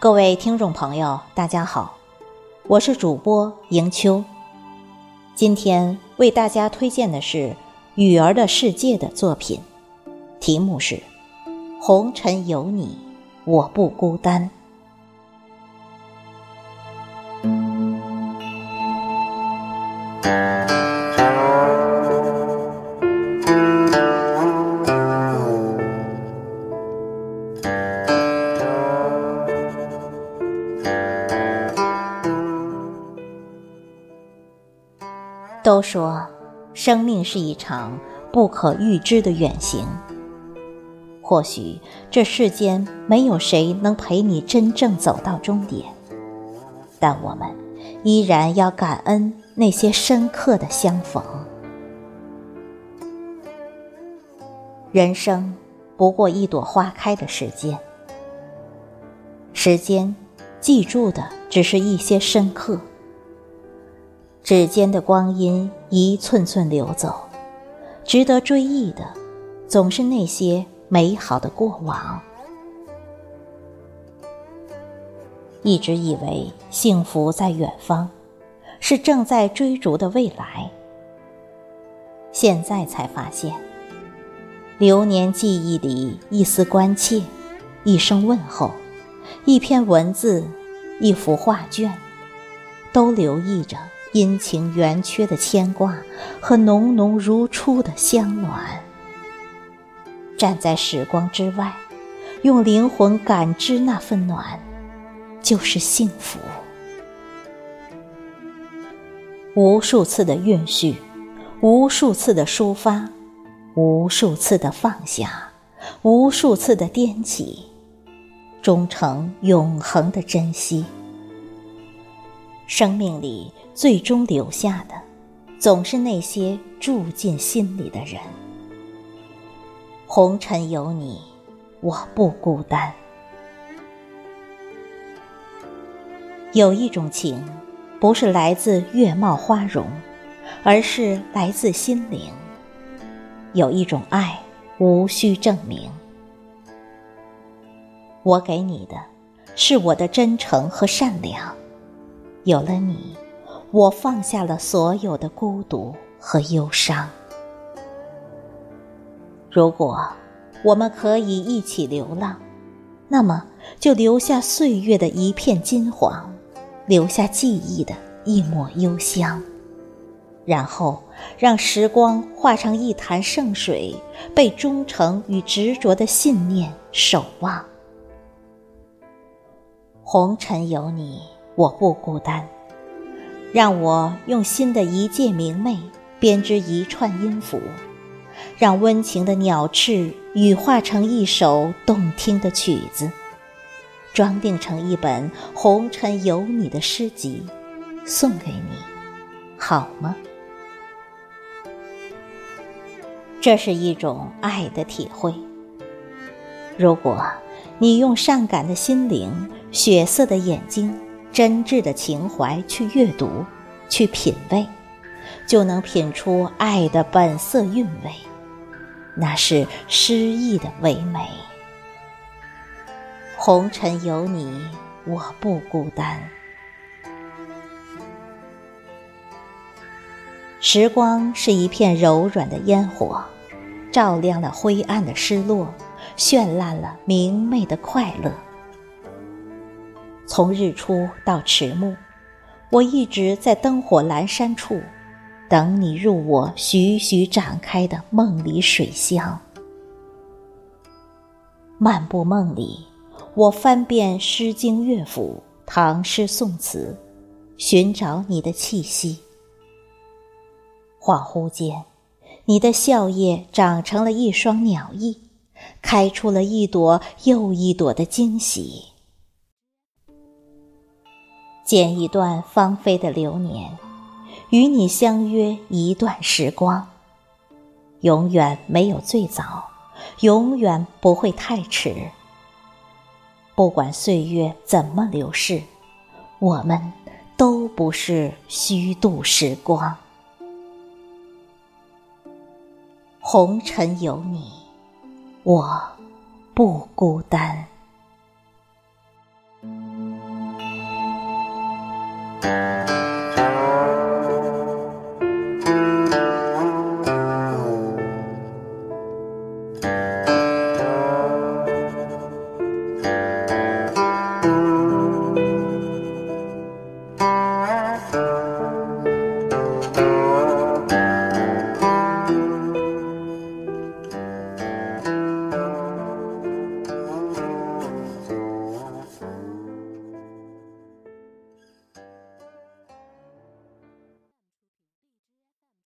各位听众朋友，大家好，我是主播迎秋。今天为大家推荐的是《雨儿的世界》的作品，题目是《红尘有你，我不孤单》。都说，生命是一场不可预知的远行。或许这世间没有谁能陪你真正走到终点，但我们依然要感恩那些深刻的相逢。人生不过一朵花开的时间，时间记住的只是一些深刻。指尖的光阴一寸寸流走，值得追忆的，总是那些美好的过往。一直以为幸福在远方，是正在追逐的未来。现在才发现，流年记忆里一丝关切，一声问候，一篇文字，一幅画卷，都留意着。阴晴圆缺的牵挂和浓浓如初的香暖，站在时光之外，用灵魂感知那份暖，就是幸福。无数次的允许，无数次的抒发，无数次的放下，无数次的颠起，终成永恒的珍惜。生命里。最终留下的，总是那些住进心里的人。红尘有你，我不孤单。有一种情，不是来自月貌花容，而是来自心灵。有一种爱，无需证明。我给你的，是我的真诚和善良。有了你。我放下了所有的孤独和忧伤。如果我们可以一起流浪，那么就留下岁月的一片金黄，留下记忆的一抹幽香，然后让时光化成一潭圣水，被忠诚与执着的信念守望。红尘有你，我不孤单。让我用心的一介明媚编织一串音符，让温情的鸟翅羽化成一首动听的曲子，装订成一本《红尘有你》的诗集，送给你，好吗？这是一种爱的体会。如果你用善感的心灵、血色的眼睛。真挚的情怀去阅读，去品味，就能品出爱的本色韵味，那是诗意的唯美。红尘有你，我不孤单。时光是一片柔软的烟火，照亮了灰暗的失落，绚烂了明媚的快乐。从日出到迟暮，我一直在灯火阑珊处，等你入我徐徐展开的梦里水乡。漫步梦里，我翻遍《诗经》乐府、唐诗宋词，寻找你的气息。恍惚间，你的笑靥长成了一双鸟翼，开出了一朵又一朵的惊喜。剪一段芳菲的流年，与你相约一段时光。永远没有最早，永远不会太迟。不管岁月怎么流逝，我们都不是虚度时光。红尘有你，我不孤单。